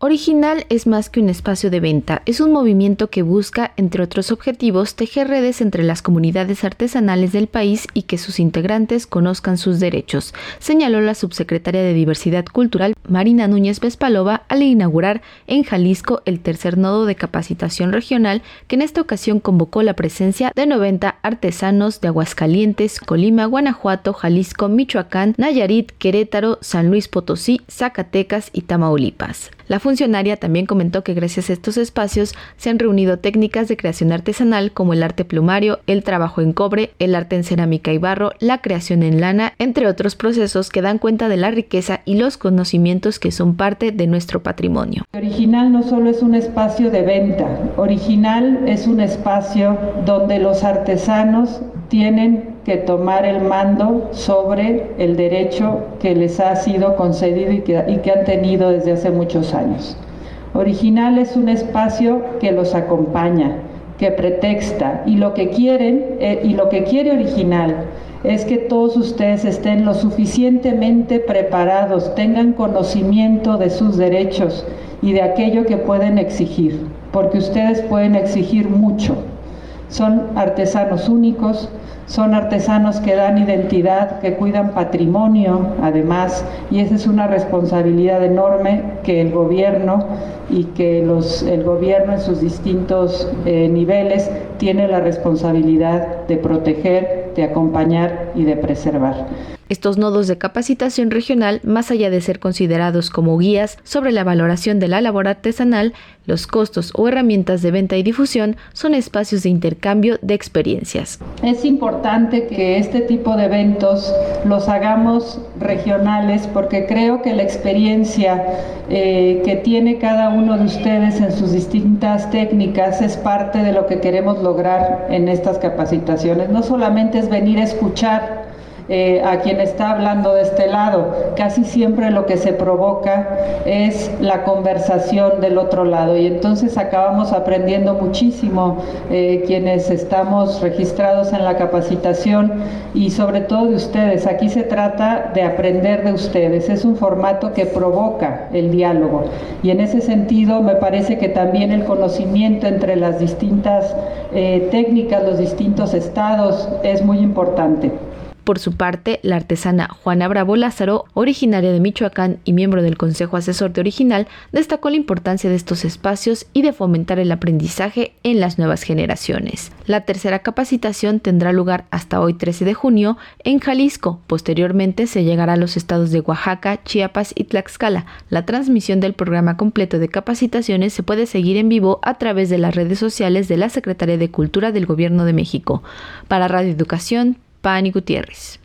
Original es más que un espacio de venta, es un movimiento que busca, entre otros objetivos, tejer redes entre las comunidades artesanales del país y que sus integrantes conozcan sus derechos, señaló la subsecretaria de Diversidad Cultural Marina Núñez Vespalova al inaugurar en Jalisco el tercer nodo de capacitación regional que en esta ocasión convocó la presencia de 90 artesanos de Aguascalientes, Colima, Guanajuato, Jalisco, Michoacán, Nayarit, Querétaro, San Luis Potosí, Zacatecas y Tamaulipas. Funcionaria también comentó que gracias a estos espacios se han reunido técnicas de creación artesanal como el arte plumario, el trabajo en cobre, el arte en cerámica y barro, la creación en lana, entre otros procesos que dan cuenta de la riqueza y los conocimientos que son parte de nuestro patrimonio. Original no solo es un espacio de venta, original es un espacio donde los artesanos tienen que tomar el mando sobre el derecho que les ha sido concedido y que, y que han tenido desde hace muchos años. Original es un espacio que los acompaña, que pretexta y lo que quieren eh, y lo que quiere original es que todos ustedes estén lo suficientemente preparados, tengan conocimiento de sus derechos y de aquello que pueden exigir, porque ustedes pueden exigir mucho. Son artesanos únicos, son artesanos que dan identidad, que cuidan patrimonio, además, y esa es una responsabilidad enorme que el gobierno y que los, el gobierno en sus distintos eh, niveles tiene la responsabilidad de proteger, de acompañar y de preservar. Estos nodos de capacitación regional, más allá de ser considerados como guías sobre la valoración de la labor artesanal, los costos o herramientas de venta y difusión son espacios de intercambio de experiencias. Es importante que este tipo de eventos los hagamos regionales porque creo que la experiencia eh, que tiene cada uno de ustedes en sus distintas técnicas es parte de lo que queremos lograr en estas capacitaciones. No solamente es venir a escuchar, eh, a quien está hablando de este lado. Casi siempre lo que se provoca es la conversación del otro lado y entonces acabamos aprendiendo muchísimo eh, quienes estamos registrados en la capacitación y sobre todo de ustedes. Aquí se trata de aprender de ustedes. Es un formato que provoca el diálogo y en ese sentido me parece que también el conocimiento entre las distintas eh, técnicas, los distintos estados es muy importante. Por su parte, la artesana Juana Bravo Lázaro, originaria de Michoacán y miembro del Consejo Asesor de Original, destacó la importancia de estos espacios y de fomentar el aprendizaje en las nuevas generaciones. La tercera capacitación tendrá lugar hasta hoy 13 de junio en Jalisco. Posteriormente se llegará a los estados de Oaxaca, Chiapas y Tlaxcala. La transmisión del programa completo de capacitaciones se puede seguir en vivo a través de las redes sociales de la Secretaría de Cultura del Gobierno de México. Para Radio Educación, Pani Gutiérrez.